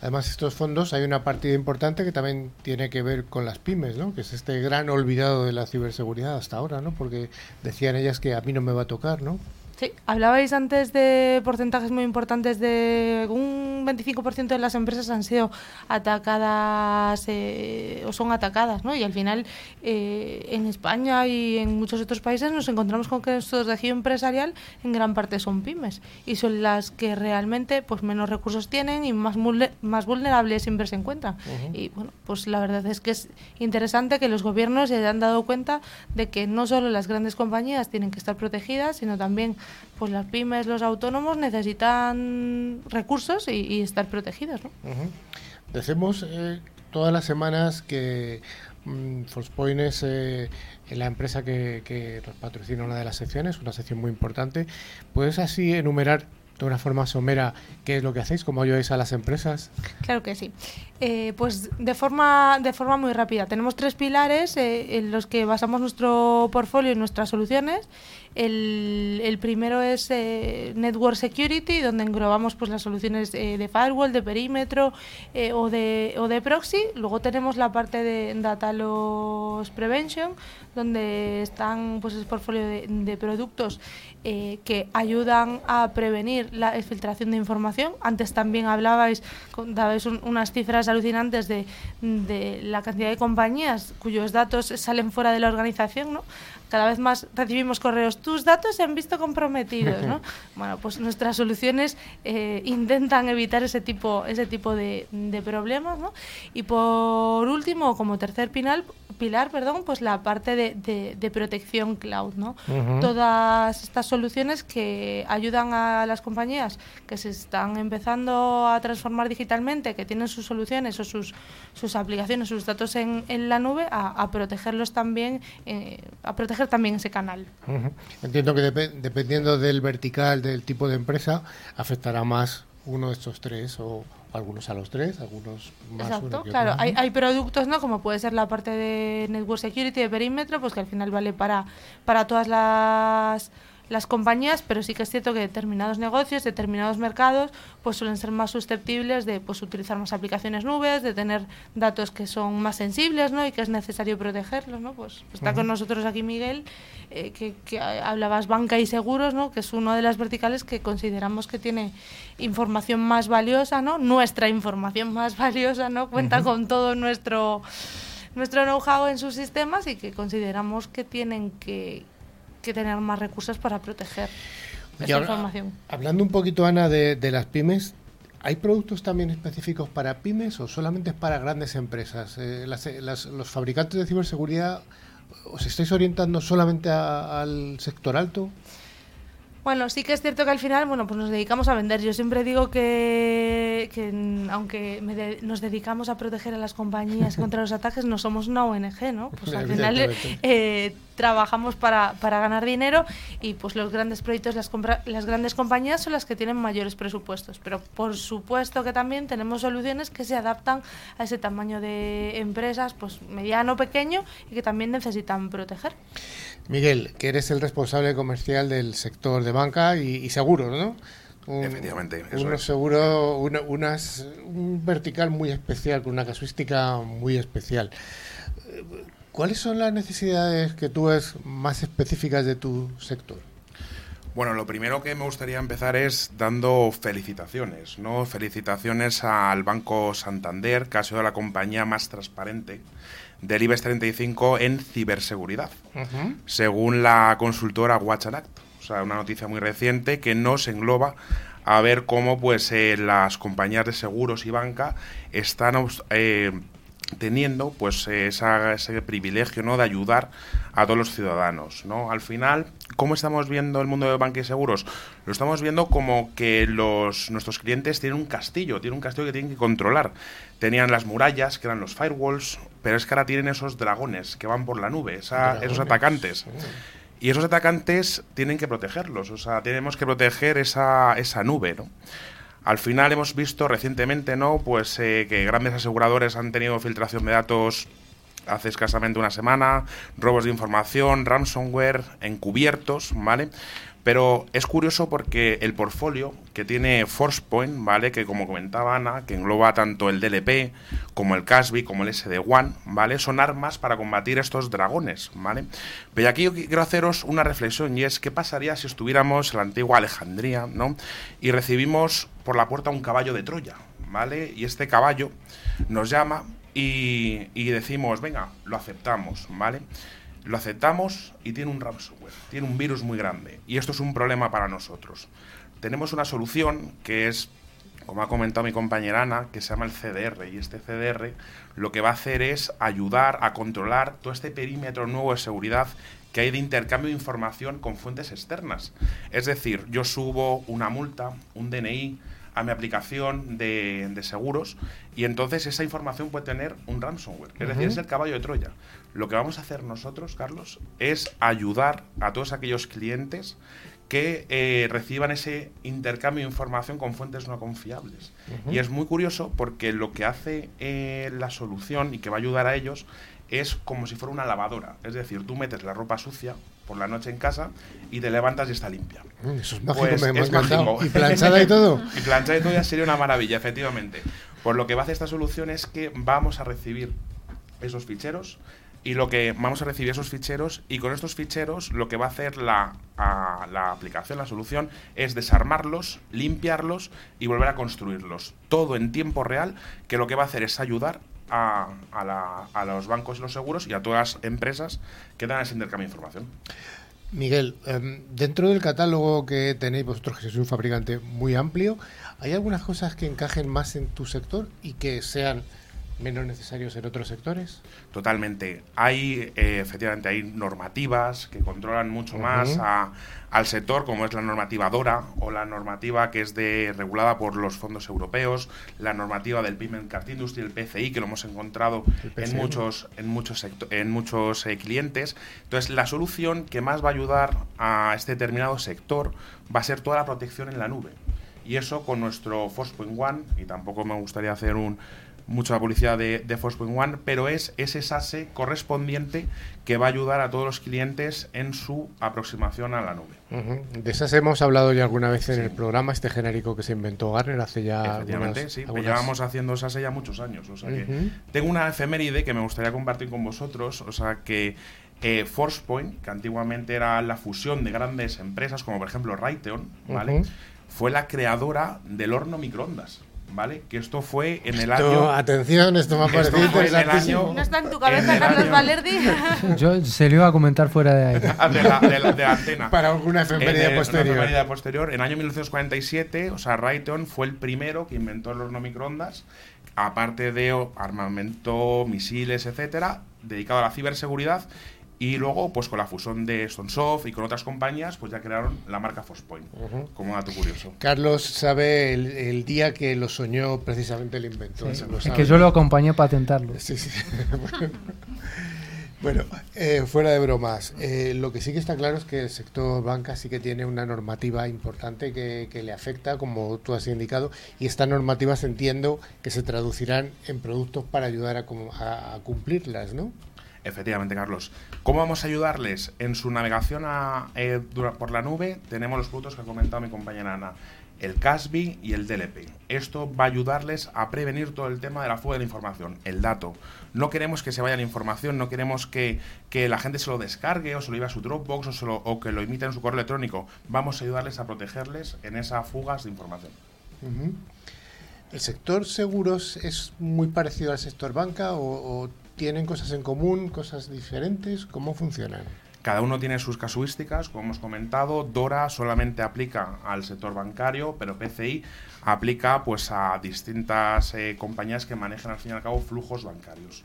además estos fondos hay una partida importante que también tiene que ver con las pymes ¿no? que es este gran olvidado de la ciberseguridad hasta ahora ¿no? porque decían ellas que a mí no me va a tocar ¿no? Sí, hablabais antes de porcentajes muy importantes de un 25% de las empresas han sido atacadas eh, o son atacadas, ¿no? Y al final eh, en España y en muchos otros países nos encontramos con que nuestro tejido empresarial en gran parte son pymes y son las que realmente pues menos recursos tienen y más más vulnerables siempre se encuentran. Y bueno, pues la verdad es que es interesante que los gobiernos se hayan dado cuenta de que no solo las grandes compañías tienen que estar protegidas, sino también pues las pymes, los autónomos necesitan recursos y, estar protegidos. ¿no? Decimos eh, todas las semanas que um, es eh, la empresa que, patrocina una de las secciones, una sección muy importante. ¿Puedes así enumerar de una forma somera qué es lo que hacéis, cómo ayudáis a las empresas. Claro que sí. Eh, pues de forma, de forma muy rápida. Tenemos tres pilares eh, en los que basamos nuestro portfolio y nuestras soluciones. El, primero es eh, Network Security, donde englobamos pues, las soluciones de firewall, de perímetro o, de, o de proxy. Luego tenemos la parte de Data Loss Prevention, donde están pues, el portfolio de, productos que ayudan a prevenir la filtración de información. Antes también hablabais, dabais unas cifras alucinantes de, de, la cantidad de compañías cuyos datos salen fuera de la organización, ¿no? Cada vez más recibimos correos, tus datos se han visto comprometidos, ¿no? bueno, pues nuestras soluciones eh, intentan evitar ese tipo, ese tipo de, de problemas, ¿no? Y por último, como tercer pilar, pilar, perdón, pues la parte de, de, protección cloud, ¿no? Todas estas soluciones que ayudan a las compañías que se están empezando a transformar digitalmente, que tienen sus soluciones o sus, sus aplicaciones, sus datos en, en la nube, a, protegerlos también, eh, a proteger también ese canal. Entiendo que dependiendo del vertical, del tipo de empresa, afectará más uno de estos tres o algunos a los tres, algunos más Exacto, claro. Hay, hay, productos, ¿no? Como puede ser la parte de Network Security, de perímetro, pues que al final vale para, para todas las las compañías, pero sí que es cierto que determinados negocios, determinados mercados, pues suelen ser más susceptibles de pues, utilizar más aplicaciones nubes, de tener datos que son más sensibles ¿no? y que es necesario protegerlos. ¿no? Pues, está con nosotros aquí Miguel, eh, que, que, hablabas banca y seguros, ¿no? que es una de las verticales que consideramos que tiene información más valiosa, ¿no? nuestra información más valiosa, ¿no? cuenta con todo nuestro nuestro know-how en sus sistemas y que consideramos que tienen que, que tener más recursos para proteger esta información. Hablando un poquito, Ana, de, las pymes, ¿Hay productos también específicos para pymes o solamente es para grandes empresas? Eh, los fabricantes de ciberseguridad, ¿os estáis orientando solamente al sector alto? Bueno, sí que es cierto que al final, bueno, pues nos dedicamos a vender. Yo siempre digo que, aunque nos dedicamos a proteger a las compañías contra los ataques, no somos una ONG, ¿no? Pues al final eh, trabajamos para, para, ganar dinero y pues los grandes proyectos, las, las grandes compañías son las que tienen mayores presupuestos. Pero por supuesto que también tenemos soluciones que se adaptan a ese tamaño de empresas, pues mediano, pequeño y que también necesitan proteger. Miguel, que eres el responsable comercial del sector de banca y, seguros, ¿no? Efectivamente. un seguro, un vertical muy especial, con una casuística muy especial. ¿Cuáles son las necesidades que tú ves más específicas de tu sector? Bueno, lo primero que me gustaría empezar es dando felicitaciones, ¿no? Felicitaciones al Banco Santander, que ha sido la compañía más transparente del IBEX 35 en ciberseguridad, según la consultora Watch Act. O sea, una noticia muy reciente que nos engloba a ver cómo pues eh, las compañías de seguros y banca están eh, teniendo pues ese privilegio no de ayudar a todos los ciudadanos no al final cómo estamos viendo el mundo de banca y seguros lo estamos viendo como que los nuestros clientes tienen un castillo tienen un castillo que tienen que controlar. Tenían las murallas que eran los firewalls pero es que ahora tienen esos dragones que van por la nube esos atacantes. Y esos atacantes tienen que protegerlos o sea tenemos que proteger esa, esa nube no al final hemos visto recientemente, ¿no? Pues eh, que grandes aseguradores han tenido filtración de datos hace escasamente una semana, robos de información, ransomware, encubiertos, ¿vale? Pero es curioso porque el portfolio que tiene ForcePoint, ¿vale? Que como comentaba Ana, que engloba tanto el DLP como el Casby, como el SD-WAN, ¿vale? Son armas para combatir estos dragones, ¿vale? Pero aquí yo quiero haceros una reflexión y es qué pasaría si estuviéramos en la antigua Alejandría, ¿no? Y recibimos por la puerta un caballo de Troya, ¿vale? Y este caballo nos llama y, y decimos, venga, lo aceptamos, ¿vale? Lo aceptamos y tiene un ransomware, tiene un virus muy grande. Y esto es un problema para nosotros. Tenemos una solución que es, como ha comentado mi compañera Ana, que se llama el CDR. Y este CDR lo que va a hacer es ayudar a controlar todo este perímetro nuevo de seguridad que hay de intercambio de información con fuentes externas. Es decir, yo subo una multa, un DNI, a mi aplicación de, seguros y entonces esa información puede tener un ransomware. Es decir, es el caballo de Troya. Lo que vamos a hacer nosotros, Carlos, es ayudar a todos aquellos clientes que eh, reciban ese intercambio de información con fuentes no confiables. Y es muy curioso porque lo que hace eh, la solución y que va a ayudar a ellos es como si fuera una lavadora. Es decir, tú metes la ropa sucia por la noche en casa y te levantas y está limpia. Mm, eso es mágico, pues me, es mágico. ¿Y planchada y todo? y planchada y todo ya sería una maravilla, efectivamente. Pues lo que va a hacer esta solución es que vamos a recibir esos ficheros y lo que vamos a recibir esos ficheros y con estos ficheros lo que va a hacer la, la aplicación, la solución, es desarmarlos, limpiarlos y volver a construirlos. Todo en tiempo real, que lo que va a hacer es ayudar a, los bancos y los seguros y a todas las empresas que dan ese intercambio de información. Miguel, em, dentro del catálogo que tenéis vosotros, que sois un fabricante muy amplio, ¿hay algunas cosas que encajen más en tu sector y que sean menos necesarios en otros sectores? Totalmente. Hay, eh, efectivamente, hay normativas que controlan mucho más al sector, como es la normativa DORA o la normativa que es de, regulada por los fondos europeos, la normativa del Payment Card Industry, el PCI, que lo hemos encontrado en muchos, en muchos, en muchos eh, clientes. Entonces, la solución que más va a ayudar a este determinado sector va a ser toda la protección en la nube. Y eso con nuestro Forcepoint One, y tampoco me gustaría hacer un, mucho la publicidad de, de Forcepoint One, pero es ese SASE correspondiente que va a ayudar a todos los clientes en su aproximación a la nube. De SASE hemos hablado ya alguna vez en el programa, este genérico que se inventó Garner hace ya. Efectivamente, sí, llevamos haciendo SASE ya muchos años. O sea que tengo una efeméride que me gustaría compartir con vosotros, o sea que eh, Forcepoint, que antiguamente era la fusión de grandes empresas como por ejemplo Raytheon, ¿vale? Fue la creadora del horno microondas. ¿Vale? Que esto fue en el año. Atención, esto me ha parecido ¿No está en tu cabeza, Carlos Valerdi? Yo se lo iba a comentar fuera de ahí. de, la, de, la, antena. Para alguna efeméride posterior. Una posterior. En el año 1947, o sea, Raytheon fue el primero que inventó el horno microondas, aparte de armamento, misiles, etcétera, dedicado a la ciberseguridad y luego, pues con la fusión de Stonesoft y con otras compañías, pues ya crearon la marca Fospoint, como dato curioso. Carlos sabe el, día que lo soñó precisamente el inventor. es que yo lo acompañé a patentarlo. Sí, sí. bueno, eh, fuera de bromas, eh, lo que sí que está claro es que el sector banca sí que tiene una normativa importante que, le afecta, como tú has indicado, y estas normativas entiendo que se traducirán en productos para ayudar a, a cumplirlas, ¿no? Efectivamente, Carlos. ¿Cómo vamos a ayudarles? En su navegación eh, por la nube tenemos los productos que ha comentado mi compañera Ana, el CASBI y el DLP. Esto va a ayudarles a prevenir todo el tema de la fuga de información, el dato. No queremos que se vaya la información, no queremos que, la gente se lo descargue o se lo lleve a su Dropbox o, o que lo imite en su correo electrónico. Vamos a ayudarles a protegerles en esas fugas de información. ¿El sector seguros es muy parecido al sector banca o tienen cosas en común, cosas diferentes? ¿Cómo funcionan? Cada uno tiene sus casuísticas, como hemos comentado. Dora solamente aplica al sector bancario, pero PCI aplica pues a distintas eh, compañías que manejan al fin y al cabo flujos bancarios.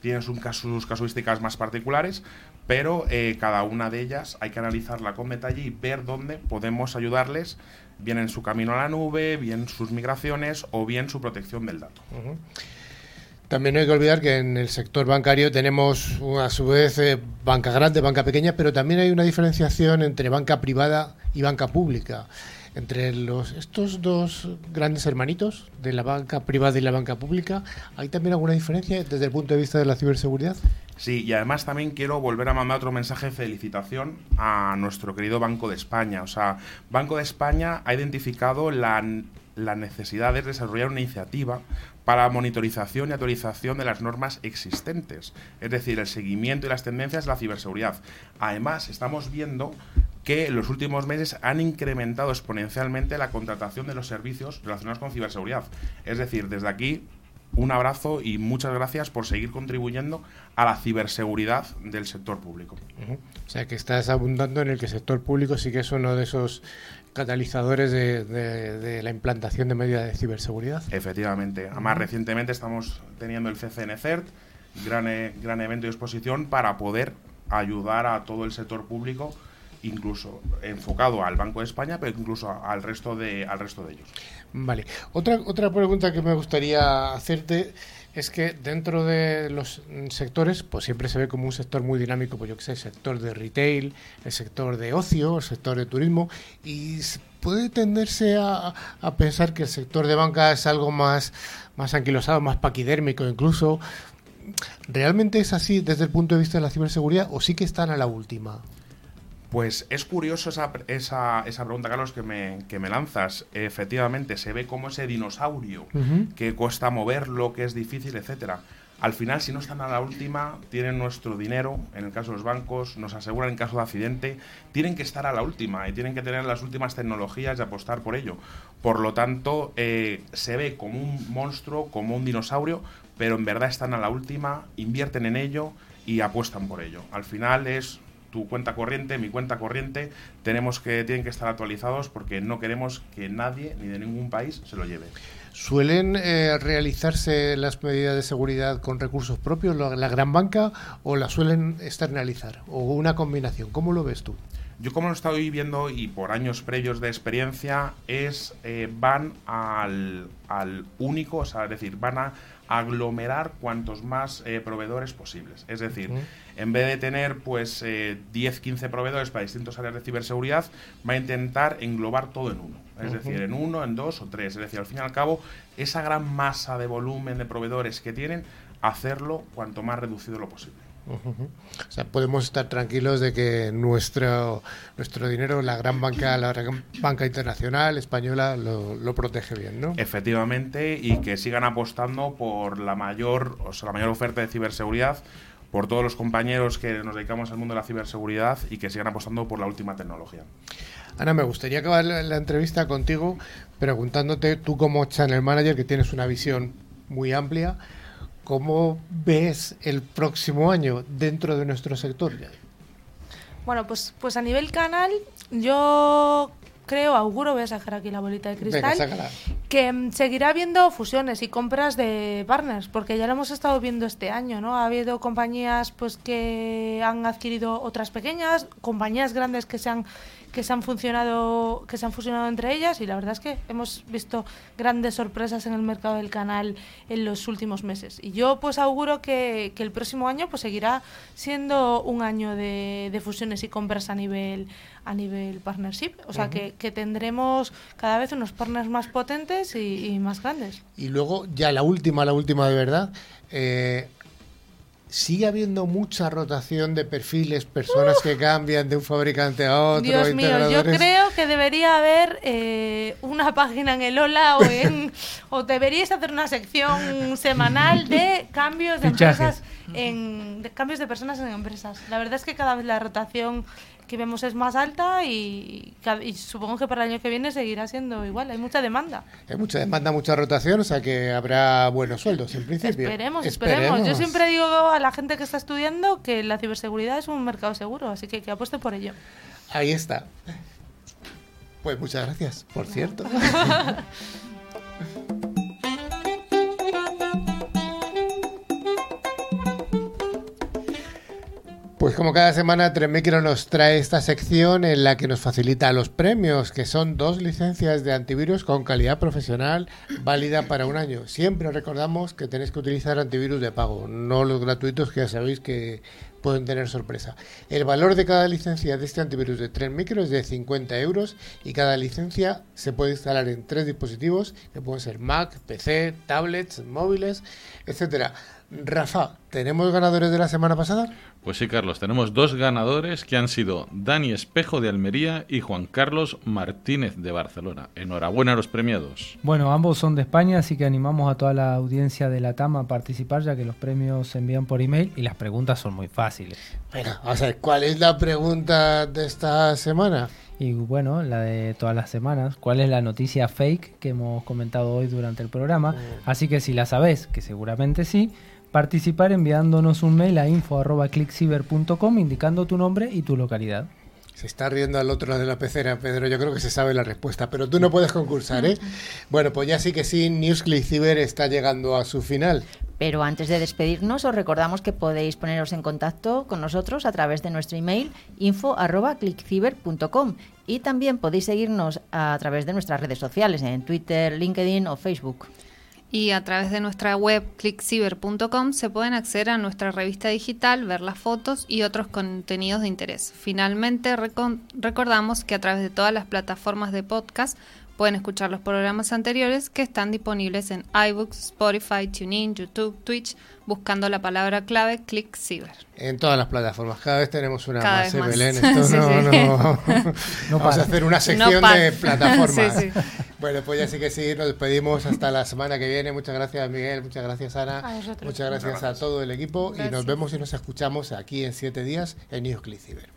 Tienen sus, sus, casuísticas más particulares, pero eh, cada una de ellas hay que analizarla con detalle y ver dónde podemos ayudarles, bien en su camino a la nube, bien sus migraciones o bien su protección del dato. También no hay que olvidar que en el sector bancario tenemos a su vez eh, banca grande, banca pequeña, pero también hay una diferenciación entre banca privada y banca pública. Entre los, estos dos grandes hermanitos de la banca privada y la banca pública, ¿hay también alguna diferencia desde el punto de vista de la ciberseguridad? Sí, y además también quiero volver a mandar otro mensaje de felicitación a nuestro querido Banco de España. O sea, Banco de España ha identificado la, la necesidad de desarrollar una iniciativa para monitorización y actualización de las normas existentes, es decir, el seguimiento y las tendencias de la ciberseguridad. Además, estamos viendo que en los últimos meses han incrementado exponencialmente la contratación de los servicios relacionados con ciberseguridad. Es decir, desde aquí un abrazo y muchas gracias por seguir contribuyendo a la ciberseguridad del sector público. O sea, que estás abundando en el que el sector público sí que es uno de esos catalizadores de, la implantación de medidas de ciberseguridad. Efectivamente. Además, recientemente estamos teniendo el CCN CERT, gran, e, gran evento de exposición para poder ayudar a todo el sector público incluso enfocado al Banco de España, pero incluso al resto de, al resto de ellos. Vale. Otra, otra pregunta que me gustaría hacerte es que dentro de los sectores, pues siempre se ve como un sector muy dinámico, pues yo que sé, el sector de retail, el sector de ocio, el sector de turismo, y puede tenderse a, a pensar que el sector de banca es algo más, más anquilosado, más paquidérmico incluso. ¿Realmente es así desde el punto de vista de la ciberseguridad o sí que están a la última? Pues es curioso esa, esa, esa pregunta, Carlos, que me, que me, lanzas. Efectivamente, se ve como ese dinosaurio que cuesta moverlo, que es difícil, etcétera. Al final, si no están a la última, tienen nuestro dinero, en el caso de los bancos, nos aseguran en caso de accidente, tienen que estar a la última y tienen que tener las últimas tecnologías y apostar por ello. Por lo tanto, eh, se ve como un monstruo, como un dinosaurio, pero en verdad están a la última, invierten en ello y apuestan por ello. Al final es tu cuenta corriente, mi cuenta corriente, tenemos que, tienen que estar actualizados porque no queremos que nadie, ni de ningún país, se lo lleve. ¿Suelen eh, realizarse las medidas de seguridad con recursos propios, la, gran banca, o las suelen externalizar? ¿O una combinación? ¿Cómo lo ves tú? Yo como lo estoy viendo y por años previos de experiencia es eh, van al, al único, o sea, es decir, van a aglomerar cuantos más eh, proveedores posibles. Es decir, en vez de tener pues 10, eh, 15 proveedores para distintas áreas de ciberseguridad, va a intentar englobar todo en uno. Es decir, en uno, en dos o tres. Es decir, al fin y al cabo, esa gran masa de volumen de proveedores que tienen, hacerlo cuanto más reducido lo posible. O sea, podemos estar tranquilos de que nuestro nuestro dinero, la gran banca, la gran banca internacional española lo, protege bien, ¿no? Efectivamente, y que sigan apostando por la mayor, o sea, la mayor oferta de ciberseguridad, por todos los compañeros que nos dedicamos al mundo de la ciberseguridad y que sigan apostando por la última tecnología. Ana, me gustaría acabar la entrevista contigo preguntándote, tú como channel manager que tienes una visión muy amplia, ¿Cómo ves el próximo año dentro de nuestro sector? Bueno, pues, pues a nivel canal, yo creo, auguro, voy a sacar aquí la bolita de cristal, que mm, seguirá habiendo fusiones y compras de partners, porque ya lo hemos estado viendo este año, ¿no? Ha habido compañías pues que han adquirido otras pequeñas, compañías grandes que se han que se han funcionado, que se han fusionado entre ellas y la verdad es que hemos visto grandes sorpresas en el mercado del canal en los últimos meses. Y yo pues auguro que, que el próximo año pues seguirá siendo un año de, de, fusiones y compras a nivel a nivel partnership, o sea que, que, tendremos cada vez unos partners más potentes y, y, más grandes. Y luego ya la última, la última de verdad. Eh, sigue habiendo mucha rotación de perfiles, personas que cambian de un fabricante a otro. Dios mío, yo creo que debería haber eh, una página en el Ola o en o deberíais hacer una sección semanal de cambios de empresas en cambios de personas en empresas. La verdad es que cada vez la rotación que vemos es más alta y, y, supongo que para el año que viene seguirá siendo igual. Hay mucha demanda. Hay mucha demanda, mucha rotación, o sea que habrá buenos sueldos en principio. Esperemos, esperemos. Yo siempre digo a la gente que está estudiando que la ciberseguridad es un mercado seguro, así que que apueste por ello. Ahí está. Pues muchas gracias, por cierto. Pues como cada semana, Tremicro nos trae esta sección en la que nos facilita los premios, que son dos licencias de antivirus con calidad profesional válida para un año. Siempre recordamos que tenéis que utilizar antivirus de pago, no los gratuitos que ya sabéis que pueden tener sorpresa. El valor de cada licencia de este antivirus de Tren Micro es de 50 euros y cada licencia se puede instalar en tres dispositivos, que pueden ser Mac, PC, tablets, móviles, etcétera. Rafa, ¿tenemos ganadores de la semana pasada? Pues sí, Carlos, tenemos dos ganadores que han sido Dani Espejo de Almería y Juan Carlos Martínez de Barcelona. Enhorabuena a los premiados. Bueno, ambos son de España, así que animamos a toda la audiencia de la TAM a participar, ya que los premios se envían por email y las preguntas son muy fáciles. Bueno, vamos a ver, ¿cuál es la pregunta de esta semana? Y bueno, la de todas las semanas, ¿cuál es la noticia fake que hemos comentado hoy durante el programa? Mm. Así que si la sabes, que seguramente sí, participar enviándonos un mail a info.clickciber.com indicando tu nombre y tu localidad. Se está riendo al otro lado de la pecera, Pedro. Yo creo que se sabe la respuesta, pero tú no puedes concursar, ¿eh? Bueno, pues ya sí que sí, Newsclick Ciber está llegando a su final. Pero antes de despedirnos, os recordamos que podéis poneros en contacto con nosotros a través de nuestro email info.clickciber.com y también podéis seguirnos a través de nuestras redes sociales en Twitter, LinkedIn o Facebook y a través de nuestra web clickciber.com se pueden acceder a nuestra revista digital, ver las fotos y otros contenidos de interés. Finalmente, recordamos que a través de todas las plataformas de podcast Pueden escuchar los programas anteriores que están disponibles en iBooks, Spotify, TuneIn, YouTube, Twitch, buscando la palabra clave ClickCiber. En todas las plataformas. Cada vez tenemos una Cada más. Belén? Esto no, sí. no. no Vamos hacer una sección de plataformas. sí, bueno, pues ya sí que sí, nos despedimos hasta la semana que viene. Muchas gracias, Miguel. Muchas gracias, Ana. Muchas gracias, a todo el equipo. Y nos vemos y nos escuchamos aquí en siete días en News ClickCiber.